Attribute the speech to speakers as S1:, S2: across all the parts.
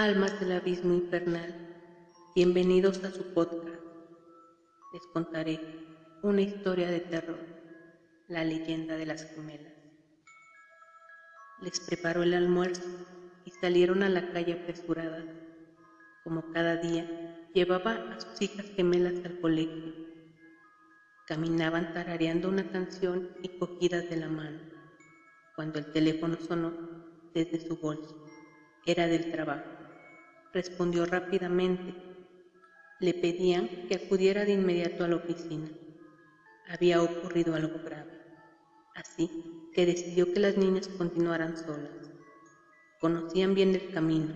S1: Almas del abismo infernal, bienvenidos a su podcast. Les contaré una historia de terror, la leyenda de las gemelas. Les preparó el almuerzo y salieron a la calle apresuradas. Como cada día, llevaba a sus hijas gemelas al colegio. Caminaban tarareando una canción y cogidas de la mano, cuando el teléfono sonó desde su bolso. Era del trabajo respondió rápidamente. Le pedían que acudiera de inmediato a la oficina. Había ocurrido algo grave, así que decidió que las niñas continuaran solas. Conocían bien el camino,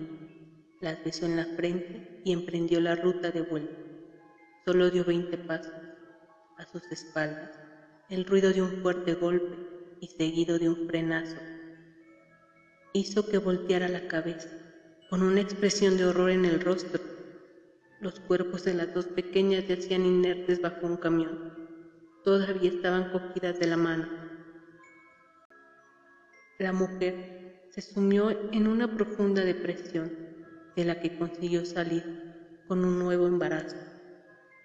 S1: las besó en la frente y emprendió la ruta de vuelta. Solo dio veinte pasos. A sus espaldas, el ruido de un fuerte golpe y seguido de un frenazo hizo que volteara la cabeza con una expresión de horror en el rostro. Los cuerpos de las dos pequeñas yacían inertes bajo un camión. Todavía estaban cogidas de la mano. La mujer se sumió en una profunda depresión de la que consiguió salir con un nuevo embarazo.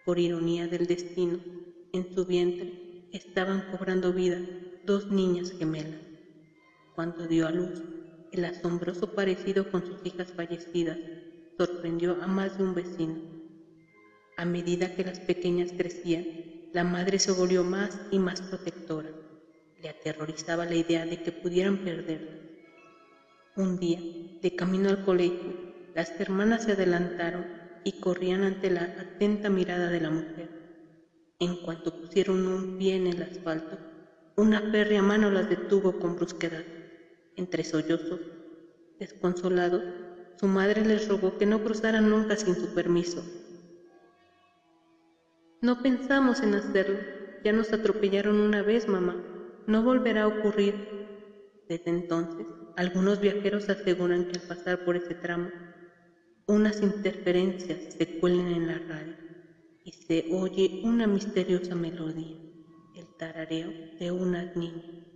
S1: Por ironía del destino, en su vientre estaban cobrando vida dos niñas gemelas. Cuando dio a luz, el asombroso parecido con sus hijas fallecidas sorprendió a más de un vecino. A medida que las pequeñas crecían, la madre se volvió más y más protectora. Le aterrorizaba la idea de que pudieran perderla. Un día, de camino al colegio, las hermanas se adelantaron y corrían ante la atenta mirada de la mujer. En cuanto pusieron un pie en el asfalto, una férrea mano las detuvo con brusquedad. Entre sollozos, desconsolados, su madre les rogó que no cruzaran nunca sin su permiso. No pensamos en hacerlo. Ya nos atropellaron una vez, mamá. No volverá a ocurrir. Desde entonces, algunos viajeros aseguran que al pasar por ese tramo, unas interferencias se cuelen en la radio y se oye una misteriosa melodía, el tarareo de unas niñas.